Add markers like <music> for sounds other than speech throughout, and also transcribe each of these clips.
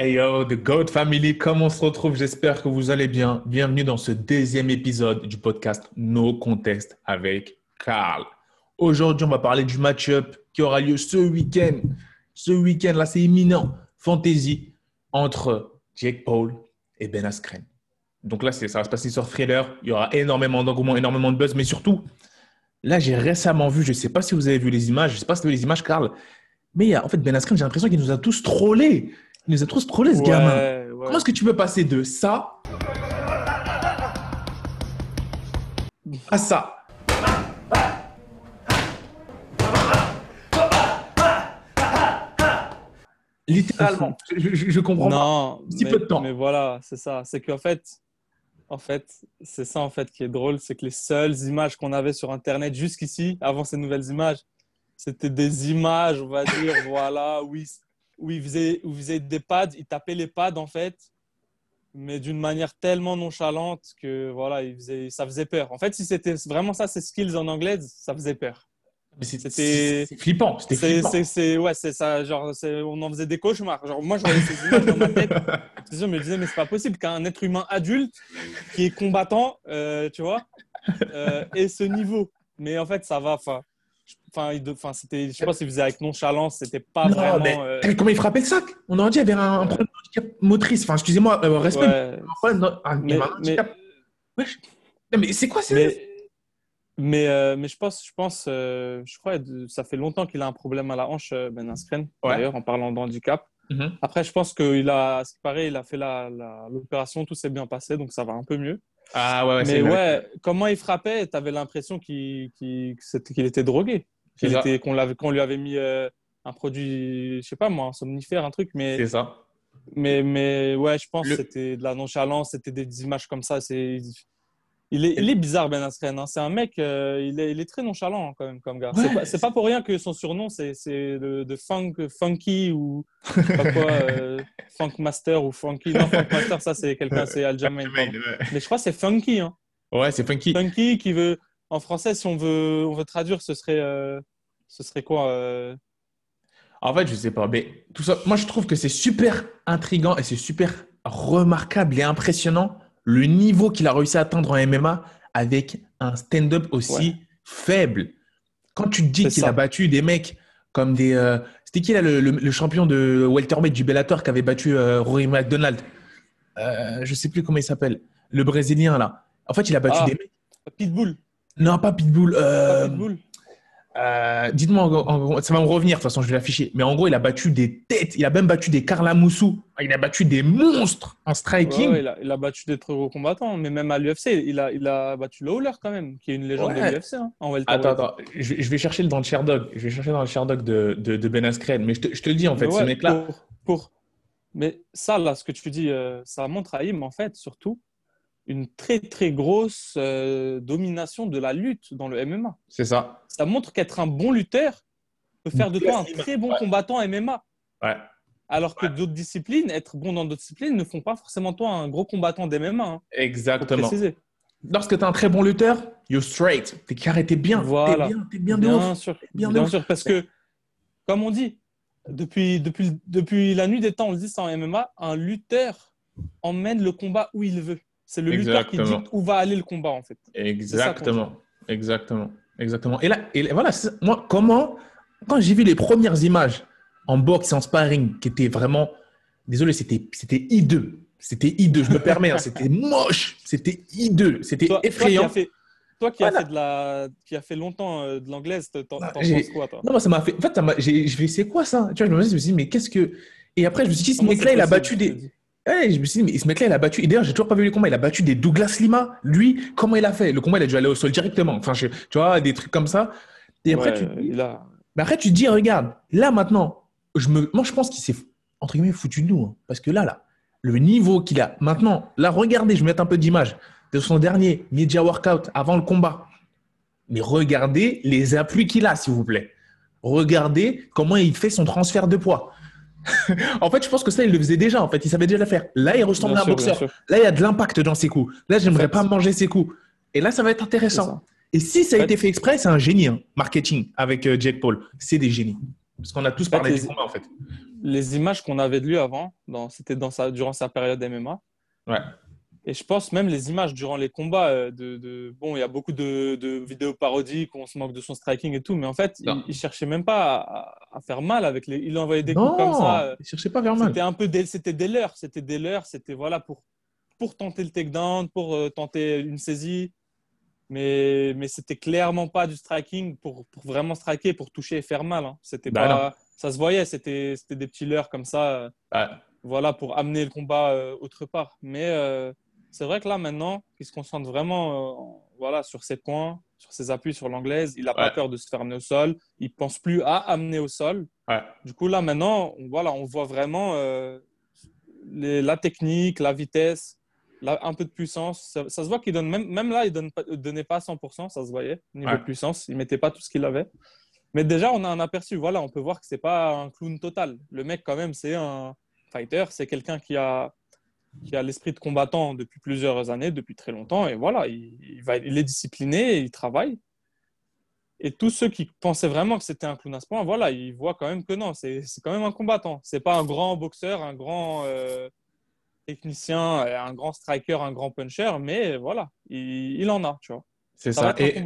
Hey yo, The Goat Family, comment on se retrouve? J'espère que vous allez bien. Bienvenue dans ce deuxième épisode du podcast No Contest avec Carl. Aujourd'hui, on va parler du match-up qui aura lieu ce week-end. Ce week-end, là, c'est imminent. Fantasy entre Jake Paul et Ben Askren. Donc là, ça va se passer sur Thriller. Il y aura énormément d'engouement, énormément de buzz, mais surtout, là, j'ai récemment vu, je ne sais pas si vous avez vu les images, je ne sais pas si vous avez vu les images, Carl, mais en fait, Ben Askren, j'ai l'impression qu'il nous a tous trollés. Il nous a tous trollés, ce Ouais, gamin. ouais. Comment est-ce que tu peux passer de ça à ça Littéralement, <laughs> je, je, je comprends pas. Non, petit mais, peu de temps. mais voilà, c'est ça. C'est qu'en fait, en fait, c'est ça en fait qui est drôle, c'est que les seules images qu'on avait sur Internet jusqu'ici, avant ces nouvelles images, c'était des images, on va dire, <laughs> voilà, où il, où il faisait, où il faisait des pads, il tapait les pads en fait, mais d'une manière tellement nonchalante que voilà, il faisait, ça faisait peur. En fait, si c'était vraiment ça, ses skills en anglais, ça faisait peur. C'était- flippant. C'était ouais, c'est ça. Genre, on en faisait des cauchemars. Genre, moi, je voyais ces images dans ma tête. Je me disais, mais c'est pas possible qu'un être humain adulte qui est combattant, euh, tu vois, euh, ait ce niveau. Mais en fait, ça va. Enfin, enfin, il de- enfin, c'était, je sais pas s'il faisait avec nonchalance. C'était pas Non, vraiment. mais euh, comment il frappait le sac? On aurait dit qu'il y avait un, problème de handicap motrice. Enfin, excusez-moi, euh, respect. ouais. un- Mais, mais, handicap. Wesh. Non, mais c'est quoi ça mais, mais, euh, mais je pense, je pense, euh, je crois, ça fait longtemps qu'il a un problème à la hanche, euh, Ben Askren, Ouais. d'ailleurs, en parlant de handicap. Mhm. Après, je pense qu'il a, à ce qui paraît, il a fait la- la- l'opération, tout s'est bien passé, donc ça va un peu mieux. Ah ouais, Mais vrai. ouais, comment il frappait, tu avais l'impression qu'il c'était- qu'il était drogué, qu'on l'avait- qu'on lui avait mis euh, un produit, je sais pas moi, un somnifère, un truc, mais, C'est ça. mais, mais ouais, je pense Le- que c'était de la nonchalance, c'était des images comme ça. C'est, il, est, il est bizarre, Ben Askren. hein. C'est un mec, euh, il, est, il est très nonchalant hein, quand même comme gars. Ouais. C'est pas, pour rien que son surnom, c'est de, de funk, Funky ou <laughs> pas quoi, euh, Funk Master ou Funky. Non, Funk Master, ça c'est quelqu'un, c'est pardon. Mais je crois que c'est Funky. Hein. Ouais, c'est funky. Funky qui veut, en français, si on veut, on veut traduire, ce serait, euh, ce serait quoi euh, En fait, je sais pas, mais tout ça, moi je trouve que c'est super intriguant et c'est super remarquable et impressionnant le niveau qu'il a réussi à atteindre en MMA avec un stand-up aussi Ouais. faible. Quand tu te dis qu'il a battu des mecs comme des. euh, C'était qui là, le, le- le champion de welterweight du Bellator qui avait battu euh, Rory McDonald? Euh, Je sais plus comment il s'appelle. Le Brésilien là. En fait, il a battu Ah. des mecs. Pitbull. Non, pas Pitbull. Pas euh, Pitbull. Euh, Dites-moi, ça va me revenir, de toute façon, je vais l'afficher. Mais en gros, il a battu des têtes, il a même battu des Carla Moussou, il a battu des monstres en striking. ouais, il, a, il a battu des très gros combattants, mais même à l'UFC, il a, il a battu Lawler quand même, qui est une légende Ouais. de l'UFC. Hein. Attends, attends, je, je vais chercher dans le Sherdog, je vais chercher dans le Sherdog de, de, de Ben Askren. Mais je te, je te le dis, en fait, ce mec-là, Pour, pour- Mais ça, là, ce que tu dis, euh, ça montre à Im, en fait, surtout, une très, très grosse euh, domination de la lutte dans le MMA. c'est ça. Ça montre qu'être un bon lutteur peut faire de toi un très bon Ouais. combattant MMA. Ouais. Alors que d'autres disciplines, être bon dans d'autres disciplines, ne font pas forcément toi un gros combattant d'MMA. Hein, Exactement. Lorsque tu es un très bon lutteur, you're straight. T'es carré, t'es bien. Voilà. T'es bien, t'es bien de ouf. sûr, Bien bien, de ouf. sûr, parce que, comme on dit, depuis, depuis, depuis la nuit des temps, on le dit ça en MMA, un lutteur emmène le combat où il veut. C'est le lutteur qui dit où va aller le combat, en fait. Exactement. Exactement. Exactement. Et là, et là, voilà, moi, comment, quand j'ai vu les premières images en boxe et en sparring qui étaient vraiment, désolé, c'était, hideux. C'était hideux, je me permets, hein, c'était <laughs> moche, c'était hideux, c'était Toi, toi qui effrayant. as fait, toi qui Voilà. as fait de la, qui a fait longtemps euh, de l'anglaise, t'en penses quoi, toi? Non, moi, ça m'a fait. En fait, je c'est quoi ça? Tu vois, je me suis dit, mais qu'est-ce que. Et après, je me suis dit, ce mec-là, il a battu des. Ouais, je me suis dit, mais ce mec-là, il a battu. Et d'ailleurs, j'ai toujours pas vu les combats. Il a battu des Douglas Lima. Lui, comment il a fait? Le combat, il a dû aller au sol directement. Enfin, je- tu vois, des trucs comme ça. Et après, Ouais, tu te dis, mais après, tu te dis, regarde, là maintenant, je me, moi je pense qu'il s'est entre guillemets foutu de nous, hein. parce que là, là, le niveau qu'il a maintenant, là, regardez, je vais mettre un peu d'image de son dernier media workout avant le combat. Mais regardez les appuis qu'il a, s'il vous plaît. Regardez comment il fait son transfert de poids. <laughs> en fait, je pense que ça, il le faisait déjà. En fait, il savait déjà le faire. Là, il ressemble Bien à un sûr, boxeur. Là, il y a de l'impact dans ses coups. Là, j'aimerais pas manger ses coups. Et là, ça va être intéressant. Et si ça a été fait exprès, c'est un génie, hein. marketing avec euh, Jake Paul. C'est des génies. Parce qu'on a tous parlé des combats, en fait. Les images qu'on avait de lui avant, c'était dans sa, durant sa période MMA. Ouais. Et je pense même les images durant les combats, euh, de, bon, il y a beaucoup de, vidéos parodiques où on se moque de son striking et tout, mais en fait, il, ne cherchait même pas à, faire mal avec les. Il envoyait des coups comme ça. Euh, il cherchait pas à faire mal. C'était un peu des, c'était des leurs, c'était des leurs, c'était voilà pour pour tenter le takedown, pour euh, tenter une saisie, mais mais c'était clairement pas du striking pour, pour, vraiment striker, pour toucher et faire mal. Hein. C'était bah pas, ça se voyait, c'était c'était des petits leurs comme ça, voilà pour amener le combat autre part, mais c'est vrai que là, maintenant, il se concentre vraiment euh, voilà, sur ses points, sur ses appuis sur l'anglaise. Il n'a pas peur de se faire amener au sol. Il ne pense plus à amener au sol. Du coup, là, maintenant, on, voilà, on voit vraiment euh, la technique, la vitesse, un peu de puissance. Ça, se voit qu'il donne, même, même là, il ne donnait pas 100%, ça se voyait, niveau de puissance. Il ne mettait pas tout ce qu'il avait. Mais déjà, on a un aperçu. Voilà, on peut voir que ce n'est pas un clown total. Le mec, quand même, c'est un fighter. C'est quelqu'un qui a qui a l'esprit de combattant depuis plusieurs années, depuis très longtemps. Et voilà, il, va, il est discipliné, il travaille. Et tous ceux qui pensaient vraiment que c'était un clown à ce point, voilà, ils voient quand même que non, c'est quand même un combattant. C'est pas un grand boxeur, un grand euh, technicien, un grand striker, un grand puncher, mais voilà, il, il en a, tu vois. C'est ça. et,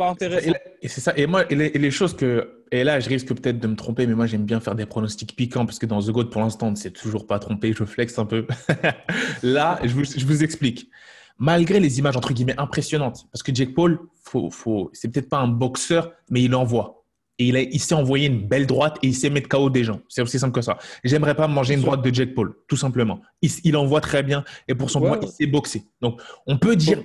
c'est ça. Et moi, et les, choses que. Et là, je risque peut-être de me tromper, mais moi, j'aime bien faire des pronostics piquants parce que dans The God, pour l'instant, on ne s'est toujours pas trompé. Je flex un peu. <laughs> là, je vous, je vous, explique. Malgré les images, entre guillemets, impressionnantes, parce que Jake Paul, faut, faut, c'est peut-être pas un boxeur, mais il envoie. Et il, a, il s'est envoyé une belle droite et il sait mettre KO des gens. C'est aussi simple que ça. J'aimerais pas manger une droite de Jake Paul, tout simplement. Il, il envoie très bien et pour son poids, il sait boxer. Donc, on peut dire,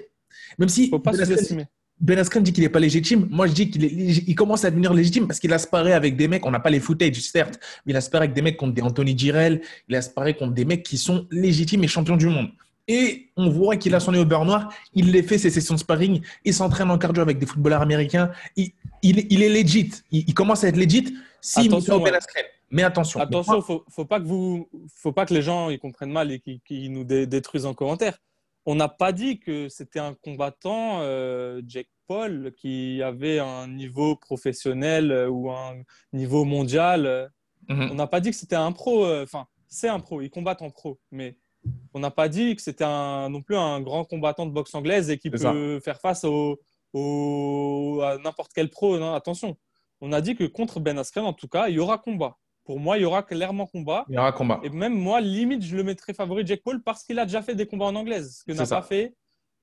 même si. Faut pas sous-estimer. Ben Askren dit qu'il n'est pas légitime. Moi, je dis qu'il il commence à devenir légitime parce qu'il asparaît avec des mecs, on n'a pas les footage, certes, mais il asparaît avec des mecs contre des Anthony Girel, il asparaît contre des mecs qui sont légitimes et champions du monde. Et on voit qu'il a son nez au beurre noir, il les fait ses sessions de sparring, il s'entraîne en cardio avec des footballeurs américains, il, il, est legit, il, commence à être legit s'il met au Ben Askren. Mais attention. Attention, faut, faut pas que vous, faut pas que les gens ils comprennent mal et qu'ils nous détruisent en commentaire on n'a pas dit que c'était un combattant, euh, Jack Paul, qui avait un niveau professionnel euh, ou un niveau mondial. Mhm. On n'a pas dit que c'était un pro. Euh, enfin, c'est un pro, il combat en pro. Mais on n'a pas dit que c'était non plus un grand combattant de boxe anglaise et qui peut faire face au, à n'importe quel pro. Non, attention. On a dit que contre Ben Askren, en tout cas, il y aura combat. Pour moi, il y aura clairement combat. Il y aura combat. Et même moi, limite, je le mettrais favori Jack Paul parce qu'il a déjà fait des combats en anglaise, ce que n'a pas fait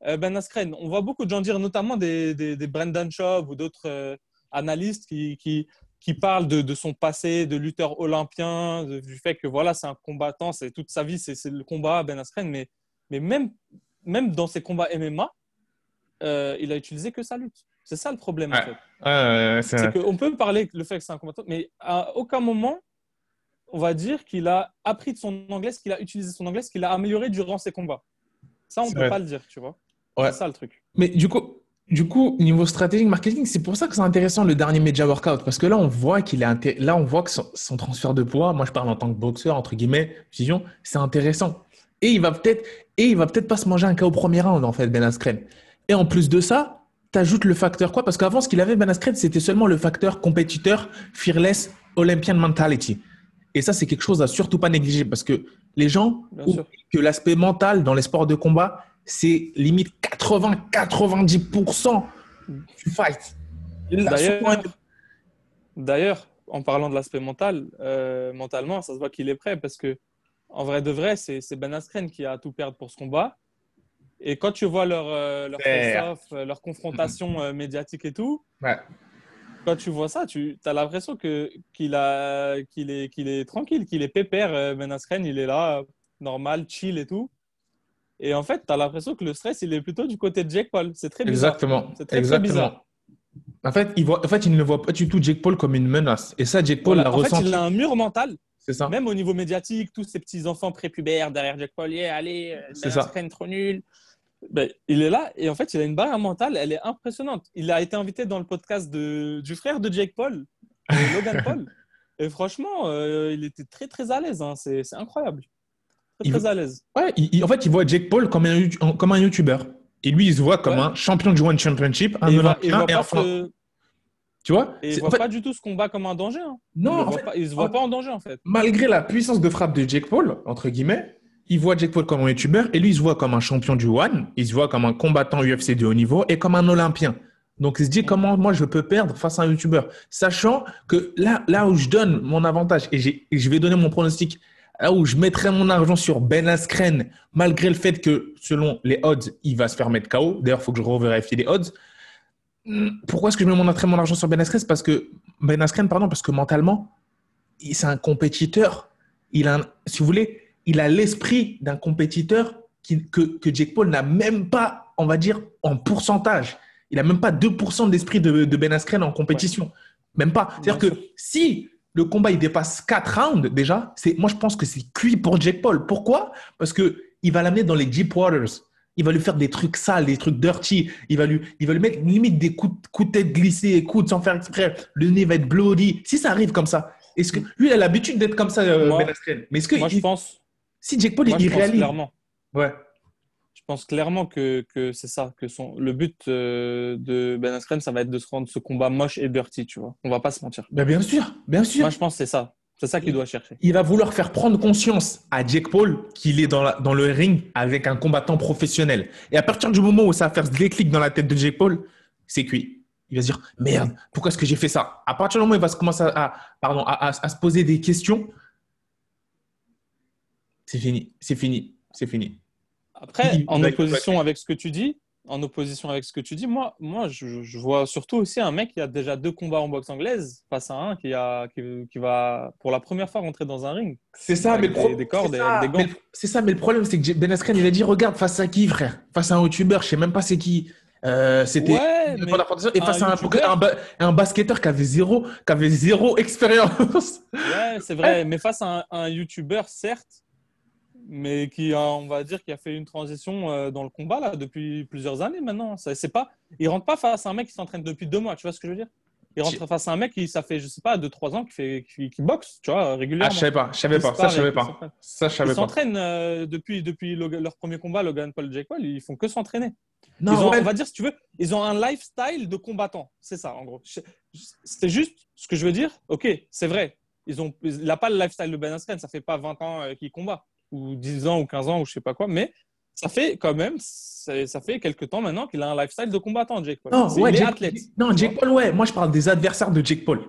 euh, Ben Askren. On voit beaucoup de gens dire, notamment des, des, Brendan Schaub ou d'autres euh, analystes qui, qui, qui parlent de, de, son passé de lutteur olympien, du fait que voilà, c'est un combattant, c'est toute sa vie, c'est le combat Ben Askren. Mais, mais même, même dans ses combats MMA, euh, il a utilisé que sa lutte. C'est ça le problème. En fait. c'est qu'on peut parler le fait que c'est un combattant, mais à aucun moment on va dire qu'il a appris de son anglais, qu'il a utilisé son anglais, qu'il a amélioré durant ses combats. Ça, on ne peut pas le dire, tu vois. C'est ça le truc. Mais du coup, du coup, niveau stratégique, marketing, c'est pour ça que c'est intéressant le dernier Media Workout parce que là, on voit qu'il est là, on voit que son, transfert de poids, moi je parle en tant que boxeur entre guillemets, c'est intéressant. Et il va peut-être, et il va peut-être pas se manger un cas au premier round en fait, Ben Askren. Et en plus de ça, tu ajoutes le facteur quoi? Parce qu'avant, ce qu'il avait Ben Askren, c'était seulement le facteur compétiteur, fearless, Olympian mentality. Et ça, c'est quelque chose à surtout pas négliger parce que les gens que l'aspect mental dans les sports de combat, c'est limite 80-90% du fight. D'ailleurs, en parlant de l'aspect mental, euh, mentalement, ça se voit qu'il est prêt parce que en vrai de vrai, c'est Ben Askren qui a à tout perdre pour ce combat. Et quand tu vois leur, euh, leur, leur confrontation euh, médiatique et tout, ouais quand tu vois ça, tu as l'impression que, qu'il, a, qu'il, est, qu'il est tranquille, qu'il est pépère. Euh, ben Askren, il est là, normal, chill et tout. Et en fait, tu as l'impression que le stress, il est plutôt du côté de Jake Paul. C'est très bizarre. Exactement. C'est très, Exactement. bizarre. En fait, il voit, en fait, il ne voit pas du tout Jake Paul comme une menace. Et ça, Jake Paul l'a ressenti. En fait, il a un mur mental. C'est ça. Même au niveau médiatique, tous ces petits enfants prépubères derrière Jake Paul, yeah, allez, Ben Askren trop nul. Ben, il est là et en fait, il a une barrière mentale, elle est impressionnante. Il a été invité dans le podcast de, du frère de Jake Paul, <laughs> Logan Paul. Et franchement, euh, il était très très à l'aise. Hein. C'est incroyable. Très, très à l'aise. Ouais, en fait, il voit Jake Paul comme un, comme un YouTuber. Et lui, il se voit comme un champion du One Championship, un Olympien et un Tu vois? Et il voit en fait, pas du tout ce combat comme un danger. hein. Non, il, en voit fait- pas- il se voit pas en danger en fait. malgré la puissance de frappe de Jake Paul, entre guillemets, il voit Jake Paul comme un youtubeur et lui, il se voit comme un champion du One, il se voit comme un combattant UFC de haut niveau et comme un Olympien. Donc, il se dit comment moi je peux perdre face à un youtubeur, sachant que là, là où je donne mon avantage et, je vais donner mon pronostic, là où je mettrai mon argent sur Ben Askren, malgré le fait que selon les odds, il va se faire mettre KO. D'ailleurs, il faut que je revérifie les odds. Hmm, Pourquoi est-ce que je mets mon, mon argent sur Ben Askren? Parce que Ben Askren, pardon, parce que mentalement, c'est un compétiteur. Il a, un- si vous voulez, il a l'esprit d'un compétiteur qui- que, que Jake Paul n'a même pas, on va dire, en pourcentage. Il n'a même pas 2% de l'esprit de, de Ben Askren en compétition. Même pas. C'est-à-dire que si le combat il dépasse 4 rounds déjà, c'est, moi je pense que c'est cuit pour Jake Paul. Pourquoi? Parce que il va l'amener dans les deep waters. Il va lui faire des trucs sales, des trucs dirty. Il va lui, il va lui mettre limite des coups, de- coups de tête glissés, coups de sans faire exprès. Le nez va être bloody. Si ça arrive comme ça, est-ce que lui il a l'habitude d'être comme ça, euh, Moi- Ben Askren Mais est-ce que Moi je pense, si Jake Paul moi, il réalise, clairement. ouais, Je pense clairement que, que c'est ça, que son, le but euh, de Ben Askren, ça va être de se rendre ce combat moche et dirty, tu vois. On va pas se mentir. Ben, bien sûr, bien sûr. Moi, je pense que c'est ça. C'est ça qu'il doit chercher. il va vouloir faire prendre conscience à Jake Paul qu'il est dans, la- dans le ring avec un combattant professionnel. Et à partir du moment où ça va faire ce déclic dans la tête de Jake Paul, c'est cuit. Il va se dire merde, pourquoi est-ce que j'ai fait ça? À partir du moment où il va se commencer à, à- pardon, à, à- à se poser des questions, c'est fini, c'est fini, c'est fini. Après, en opposition avec ce que tu dis, en opposition avec ce que tu dis, moi, moi je, je vois surtout aussi un mec qui a déjà deux combats en boxe anglaise face à un qui, a, qui, qui va pour la première fois rentrer dans un ring. C'est ça, mais des- des cordes c'est et ça, avec des mais gants. le- C'est ça, mais le problème, c'est que Ben Askren, il a dit regarde, face à qui, frère? Face à un youtubeur, je sais même pas c'est qui. Euh, C'était Ouais, et face à un, youtubeur- un ba- un basketteur qui avait zéro, qui avait zéro <laughs> expérience. Ouais, c'est vrai, <laughs> mais face à un, un YouTuber, certes, mais qui a, on va dire, qui a fait une transition euh, dans le combat là depuis plusieurs années maintenant. Ça, c'est pas, il rentre pas face à un mec qui s'entraîne depuis deux mois, tu vois ce que je veux dire? Il rentre face à un mec qui, ça fait, je sais pas, deux trois ans qui fait, qui, qui boxe, tu vois, Ah, régulièrement. je savais pas, je savais Ils pas, ça je savais et pas. Ça je Ils savais pas. s'entraînent euh, depuis, depuis Logan- leur premier combat, Logan Paul, Jake Paul, ils font que s'entraîner. Non, Ils ont, ouais, on va dire, si tu veux, ils ont un lifestyle de combattant. C'est ça, en gros. C'était juste ce que je veux dire. Ok, c'est vrai. Ils ont, il n'a pas le lifestyle de Ben Askren. Ça fait pas 20 ans euh, qu'il combat, ou 10 ans, ou 15 ans, ou je sais pas quoi. Mais ça fait quand même, ça fait quelques temps maintenant qu'il a un lifestyle de combattant, Jake Paul. non, ouais, Jake- athlète. non, Jake. Paul, ouais. Moi, je parle des adversaires de Jake Paul.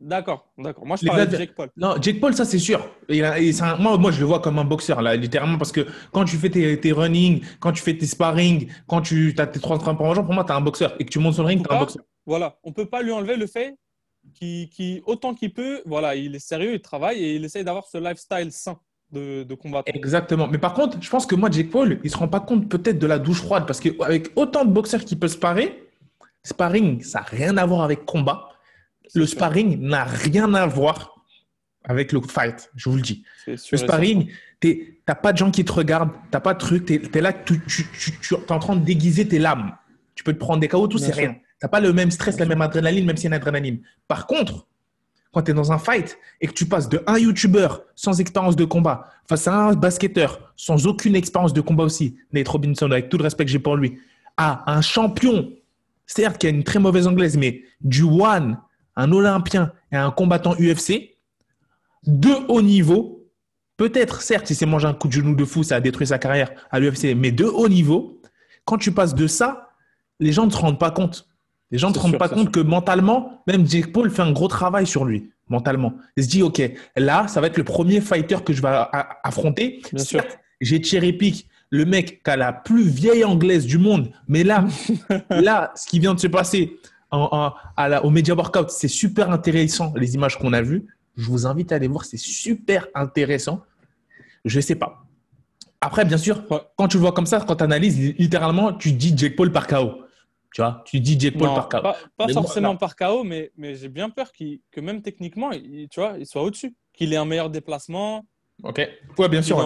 D'accord, d'accord. Moi, je parle de Jake Paul. Non, Jake Paul, ça c'est sûr. Il a- et c'est un- moi, moi, je le vois comme un boxeur, là, littéralement, parce que quand tu fais tes, tes running, quand tu fais tes sparring, quand tu as tes trois entraînements par jour, pour moi, tu es un boxeur. Et que tu montes sur le ring, tu un boxeur. Voilà, on peut pas lui enlever le fait qu'il, qu'il- autant qu'il peut, voilà, il est sérieux, il travaille et il essaye d'avoir ce lifestyle sain de, de combattant. Exactement. Mais par contre, je pense que moi, Jake Paul, il se rend pas compte peut-être de la douche froide, parce qu'avec autant de boxeurs qui peuvent sparer, sparring, ça n'a rien à voir avec combat. Le sûr. sparring n'a rien à voir avec le fight, je vous le dis. Le sparring, tu n'as pas de gens qui te regardent, tu pas de truc, tu es, là, tu, tu, tu, tu es en train de déguiser tes lames. Tu peux te prendre des KO, tout, c'est rien. Tu pas le même stress, Bien la même adrénaline, même si y a une adrénaline. Par contre, quand tu es dans un fight et que tu passes de un YouTuber sans expérience de combat face à un basketteur sans aucune expérience de combat aussi, Nate Robinson, avec tout le respect que j'ai pour lui, à un champion, certes qui a une très mauvaise anglaise, mais du one, un Olympien et un combattant UFC, de haut niveau, peut-être, certes, il s'est mangé un coup de genou de fou, ça a détruit sa carrière à l'UFC, mais de haut niveau, quand tu passes de ça, les gens ne se rendent pas compte. Les gens ne se rendent pas compte sûr. que mentalement, même Jake Paul fait un gros travail sur lui, mentalement. Il se dit, OK, là, ça va être le premier fighter que je vais affronter. Bien sûr. J'ai cherry pick le mec qui a la plus vieille anglaise du monde, mais là, <laughs> là, ce qui vient de se passer en- en- à la- au Media Workout, c'est super intéressant, les images qu'on a vues. Je vous invite à aller voir, c'est super intéressant. Je sais pas. Après, bien sûr, quand tu le vois comme ça, quand tu analyses, littéralement, tu dis Jake Paul par KO. Tu vois, tu dis Jake Paul Non, par KO. pas, pas Mais moi, forcément par KO, mais, mais j'ai bien peur que même techniquement, il, tu vois, il soit au-dessus. Qu'il ait un meilleur déplacement, Ok. Ouais, bien qu'il sûr. ouais.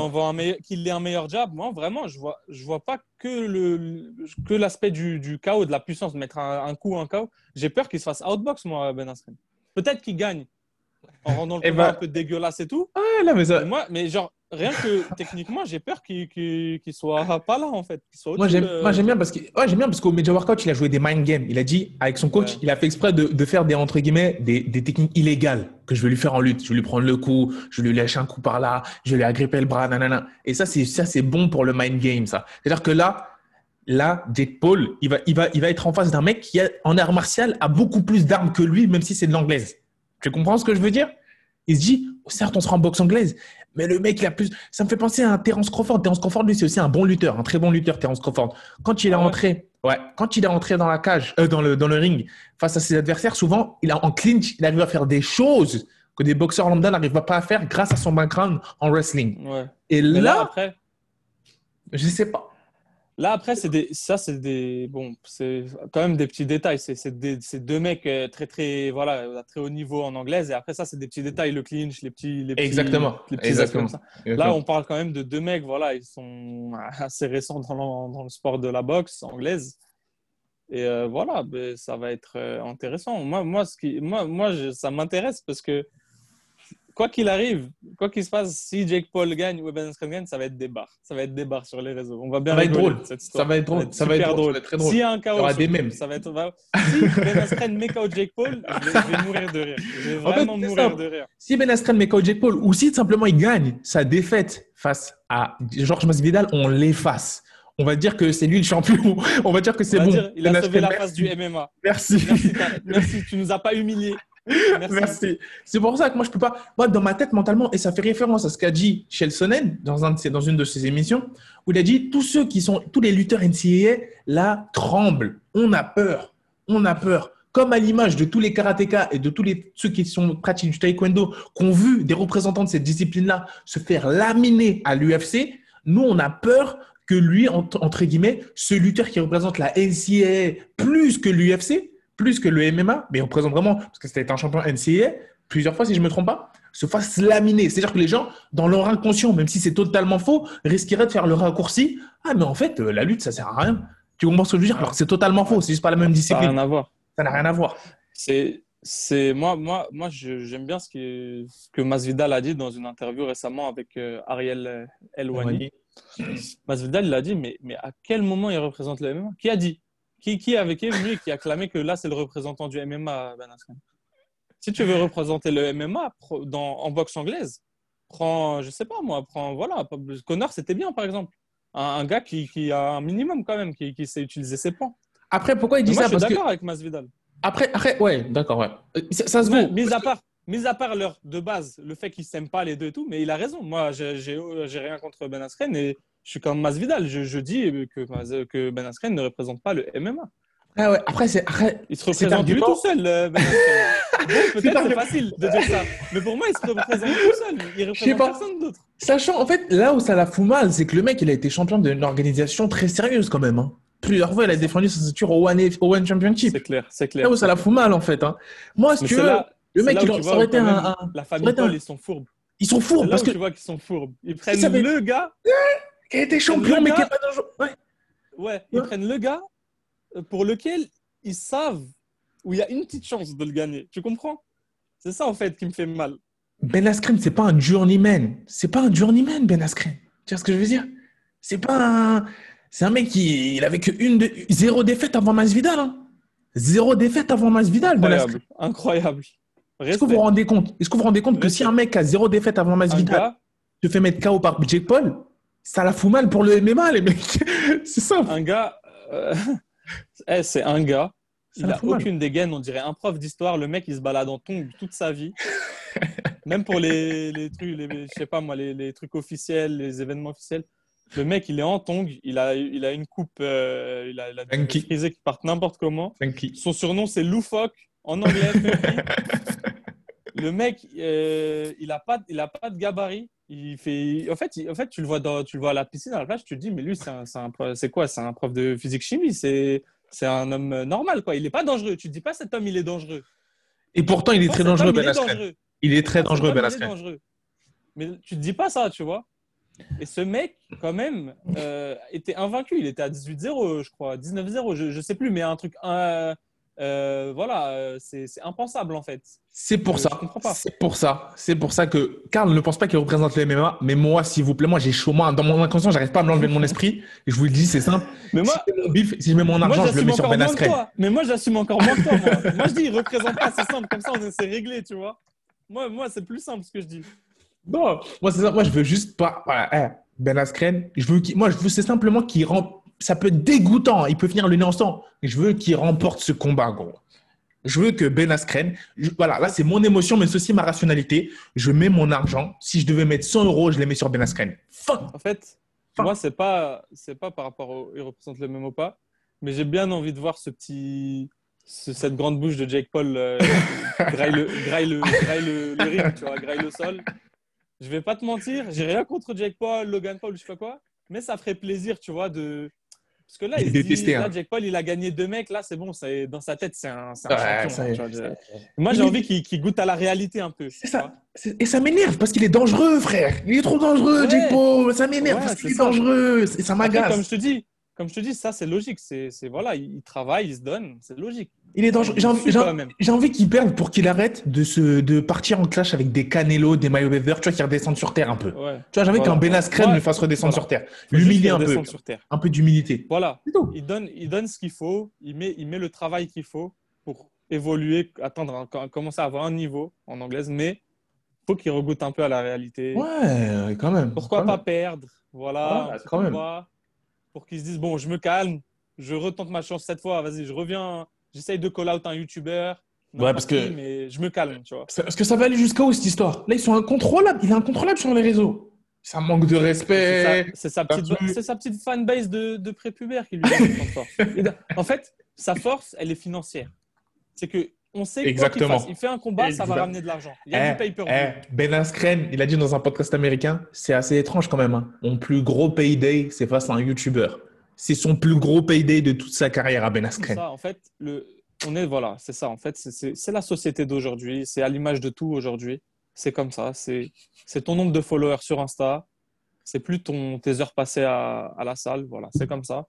qu'il ait un meilleur jab. Moi, vraiment, je vois, je vois pas que le que l'aspect du, du KO, de la puissance, de mettre un, un coup, un KO. J'ai peur qu'il se fasse outbox, moi, Ben Askren. Peut-être qu'il gagne en rendant le Eh combat ben- un peu dégueulasse et tout. Ouais, là, mais ça- Mais moi, mais genre, rien que techniquement, j'ai peur qu'il ne soit pas là, en fait. Moi, j'aime bien parce que, ouais, j'aime bien parce qu'au Major Workout, il a joué des mind games. Il a dit, avec son coach, il a fait exprès de, de, faire des, entre guillemets, des, des, techniques illégales que je vais lui faire en lutte. Je vais lui prendre le coup, je vais lui lâcher un coup par là, je vais lui agripper le bras, nanana. Et ça, c'est, ça, c'est bon pour le mind game, ça. C'est-à-dire que là, là, Jake Paul, il va, il va, il va être en face d'un mec qui, a, en art martial, a beaucoup plus d'armes que lui, même si c'est de l'anglaise. Tu comprends ce que je veux dire? Il se dit, certes, on sera en boxe anglaise, mais le mec, il a plus. Ça me fait penser à un Terence Crawford. Terence Crawford, lui, c'est aussi un bon lutteur, un très bon lutteur, Terence Crawford. Quand il est rentré, ouais, quand il est rentré dans la cage, euh, dans, le, dans le ring, face à ses adversaires, souvent, il a, en clinch, il arrive à faire des choses que des boxeurs lambda n'arrivent pas à faire grâce à son background en wrestling. Et là, là, après, je sais pas. Là, après, c'est des, ça, c'est des, bon, c'est quand même des petits détails. C'est deux mecs euh, très, très, voilà, à très haut niveau en anglaise. Et après, ça, c'est des petits détails, le clinch, les petits, les petits Exactement. Les petits Exactement. Là, on parle quand même de deux mecs, voilà, ils sont <laughs> assez récents dans, dans le sport de la boxe anglaise. Et euh, voilà, ben, ça va être euh, intéressant. Moi, moi, ce qui, moi, moi ça m'intéresse parce que quoi qu'il arrive, quoi qu'il se passe, si Jake Paul gagne ou Ben Askren gagne, ça va être des barres. Ça va être des barres sur les réseaux. On va bien ça va être drôle. Cette. Ça va être drôle. Ça va être, drôle. drôle. S'il y a un chaos, il y aura des mêmes. Ça va être... Si Ben Askren met KO Jake Paul, je vais, mourir de rire. Je vais vraiment en fait, mourir de rire. Si Ben Askren met KO Jake Paul ou si simplement il gagne sa défaite face à Georges Masvidal, on l'efface. On va dire que c'est lui le champion. <laughs> On va dire que c'est bon. Dire, il a ben sauvé la face du MMA. Merci. Merci, <laughs> merci, tu nous as pas humiliés. Merci. C'est pour ça que moi, je peux pas. Moi, dans ma tête, mentalement, et ça fait référence à ce qu'a dit Shelsonen dans, dans une de ses émissions, où il a dit tous ceux qui sont, tous les lutteurs NCAA, là, tremblent. On a peur. On a peur. Comme à l'image de tous les karatékas et de tous ceux qui sont pratiques du taekwondo, qui ont vu des représentants de cette discipline-là se faire laminer à l'UFC, nous, on a peur que lui, entre guillemets, ce lutteur qui représente la NCAA plus que l'UFC, plus que le MMA, mais on présente vraiment, parce que c'était un champion NCAA, plusieurs fois, si je ne me trompe pas, se fasse laminer. C'est-à-dire que les gens, dans leur inconscient, même si c'est totalement faux, risqueraient de faire le raccourci. Ah, mais en fait, euh, la lutte, ça sert à rien. Tu comprends ce que je veux dire? Alors c'est totalement faux, c'est juste pas la même discipline. Ça n'a rien à voir. Ça n'a rien à voir. C'est, c'est moi, moi, moi, j'aime bien ce, que que Masvidal a dit dans une interview récemment avec euh, Ariel Elwani. Masvidal, il a dit, mais, mais à quel moment il représente le MMA Qui a dit? Qui, qui avec lui qui a clamé que là, c'est le représentant du MMA, Ben Askren? Si tu veux représenter le MMA dans, en boxe anglaise, prends, je sais pas moi, prends, voilà, Connor, c'était bien, par exemple. Un, gars qui, qui, a un minimum quand même, qui, qui sait utiliser ses points. Après, pourquoi il dit moi, ça? Je suis d'accord avec Masvidal. Après, après, ouais, d'accord, ouais. Ça, se vaut. Mis à part, mis à part leur de base, le fait qu'ils s'aiment pas les deux et tout, mais il a raison. Moi, j'ai rien contre Ben Askren et je suis comme Masvidal. Je, je dis que, que Ben Askren ne représente pas le MMA. Ah ouais, après, c'est. Il se représente lui tout seul, euh, Ben <laughs> Peut-être c'est facile de dire ça. Mais pour moi, il se représente tout seul. Il représente personne d'autre. Sachant, en fait, là où ça la fout mal, c'est que le mec, il a été champion d'une organisation très sérieuse quand même. Hein. Plusieurs fois, il a défendu sa ceinture au One, au One Championship. C'est clair, c'est clair. Là où ça la fout mal, en fait. Hein. Moi, ce que le mec, il aurait été un, La famille Paul, ils sont fourbes. Ils sont fourbes parce que. Tu vois qu'ils sont fourbes. Ils prennent le gars qui a été champion, mais qui n'est pas dangereux. Ouais. ouais, ils prennent le gars euh, pour lequel ils savent où il y a une petite chance de le gagner. Tu comprends? C'est ça, en fait, qui me fait mal. Ben Askren, c'est pas un journeyman. C'est pas un journeyman, Ben Askren. Tu vois ce que je veux dire? C'est pas un... C'est un mec qui il avait que une de... zéro défaite avant Masvidal. Hein. Zéro défaite avant Masvidal. Ben Incroyable. Incroyable. Est-ce que vous vous rendez compte? Est-ce que vous vous rendez compte que si un mec a zéro défaite avant Masvidal se fait mettre KO par Jake Paul, ça la fout mal pour le MMA, les mecs. <laughs> c'est ça. Un gars, euh, <laughs> eh, c'est un gars. il n'a aucune dégaine, on dirait un prof d'histoire. Le mec, il se balade en tongs toute sa vie. <laughs> Même pour les, les trucs, les, je sais pas moi, les, les, trucs officiels, les événements officiels. Le mec, il est en tongs, il a, il a une coupe, euh, il a, il a des frisés qui partent n'importe comment. Son surnom, c'est Loufoque, en anglais. le mec, euh, il n'a pas, il a pas de gabarit. Il fait, en fait, en fait, tu le vois dans, tu le vois à la piscine à la plage, tu te dis, mais lui, c'est quoi? C'est un prof de physique chimie, c'est, c'est un homme normal, quoi. Il n'est pas dangereux. Tu te dis pas, cet homme, il est dangereux. Et pourtant, il est très dangereux, Askren. Il est très dangereux, Askren. Mais tu te dis pas ça, tu vois. Et ce mec, quand même, euh, était invaincu. Il était à 18-0, je crois, 19-0, je, ne sais plus, mais un truc euh, voilà, euh, c'est impensable en fait. C'est pour Je- ça. C'est pour ça. C'est pour ça que Karl ne pense pas qu'il représente le MMA, mais moi, s'il vous plaît, moi, j'ai chaud. Moi, dans mon inconscient, j'arrive pas à me l'enlever de mon esprit. Et je vous le dis, c'est simple. Mais moi, si, je mets mon bif- si je mets mon argent, moi je le mets sur Ben Askren. Mais moi, j'assume encore moins que toi. Moi, moi je dis, il représente pas, c'est simple. Comme ça, on s'est réglé, tu vois. Moi, moi c'est plus simple ce que je dis. Non, moi, c'est ça. Moi, je veux juste pas. Voilà, eh, ben Askren, je veux moi, je veux, c'est simplement qu'il rem- Ça peut être dégoûtant. Il peut finir le nez en sang. Mais je veux qu'il remporte ce combat, gros. Je veux que Ben Askren. je- Voilà, là, c'est mon émotion, mais c'est aussi ma rationalité. Je mets mon argent. Si je devais mettre 100 euros, je les mets sur Ben Askren. Fuck. En fait, moi, c'est pas, c'est pas par rapport au, il représente le même ou pas, mais j'ai bien envie de voir ce petit, ce- cette grande bouche de Jake Paul euh, <laughs> graille le, graille le, graille le, le ring, tu vois, graille le sol. Je vais pas te mentir, j'ai rien contre Jake Paul, Logan Paul, je sais pas quoi, mais ça ferait plaisir, tu vois, de. Parce que là, Il dit, là. Jake Paul, il a gagné deux mecs, là, c'est bon, c'est- dans sa tête, c'est un, c'est un Ouais, champion. ça hein, Moi, j'ai envie qu'il goûte à la réalité un peu. C'est ça. Et ça m'énerve parce qu'il est dangereux, frère. Il est trop dangereux, Ouais. Jake Paul. Ça m'énerve Ouais, parce qu'il est dangereux. Et ça m'agace. comme je te dis, comme je te dis, ça c'est logique. C'est, voilà, il, il travaille, il se donne, c'est logique. Il est dangereux. J'ai envie, qu'il perde pour qu'il arrête de, se, de partir en clash avec des Canelo, des Mayweather, tu vois, qui redescendent sur terre un peu. Ouais. Tu vois, j'ai envie Voilà. qu'un Ben Askren Ouais. le fasse redescendre Voilà. sur terre. L'humilier un peu. sur terre. Un peu d'humilité. Voilà, il donne, il donne ce qu'il faut, il met, il met le travail qu'il faut pour évoluer, atteindre, un- commencer à avoir un niveau en anglaise, mais faut qu'il regoute un peu à la réalité. Ouais, quand même. Pourquoi Quand pas même. perdre? Voilà, Ouais, quand même. pour qu'ils se disent bon, je me calme, je retente ma chance cette fois, vas-y, je reviens, j'essaye de call out un YouTuber. Ouais, parce que- Mais je me calme, tu vois. Parce que ça va aller jusqu'à où cette histoire Là, ils sont incontrôlables. Il est incontrôlable sur les réseaux. Ça manque de respect. sa, c'est sa petite, là-dessus. c'est sa petite fanbase de, de prépubère qui lui donne En fait, sa force, elle est financière. C'est que on sait quoi Exactement. fasse, il fait un combat, ça va ramener de l'argent. Il y a Eh, du pay-per-view. eh, ben Askren, il a dit dans un podcast américain, c'est assez étrange quand même. hein. Mon plus gros payday, c'est face à un YouTuber. C'est son plus gros payday de toute sa carrière à Ben C'est Askren. ça, en fait, le, on est voilà, c'est ça. En fait, c'est- la société d'aujourd'hui. C'est à l'image de tout aujourd'hui. C'est comme ça. C'est ton nombre de followers sur Insta. C'est plus ton tes heures passées à, à la salle. Voilà, c'est comme ça.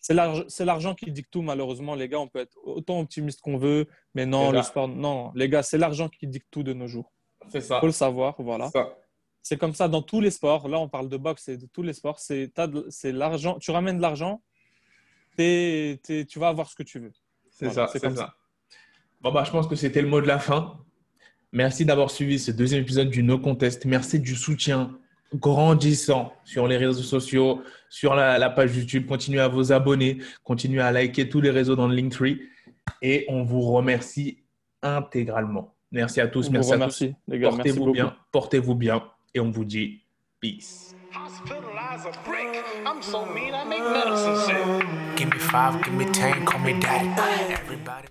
C'est l'arg- c'est l'argent qui dicte tout. Malheureusement, les gars, on peut être autant optimiste qu'on veut, mais non, le sport, non, les gars, c'est l'argent qui dicte tout de nos jours. C'est ça. Faut le savoir, voilà. Ça. C'est comme ça dans tous les sports. Là, on parle de boxe et de tous les sports. C'est l'argent. Tu ramènes de l'argent, tu vas avoir ce que tu veux. C'est Voilà, ça, c'est comme ça. Bon, bah, je pense que c'était le mot de la fin. Merci d'avoir suivi ce deuxième épisode du No Contest. Merci du soutien grandissant sur les réseaux sociaux, sur la, la page YouTube. Continuez à vous abonner, continuez à liker tous les réseaux dans le Linktree. Et on vous remercie intégralement. Merci à tous. On merci vous à tous. les gars. Portez-vous bien, portez-vous bien. On vous dit peace. Hospitalize a brick. I'm so mean, I make medicine sick. Give me five, give me ten, call me daddy. Everybody.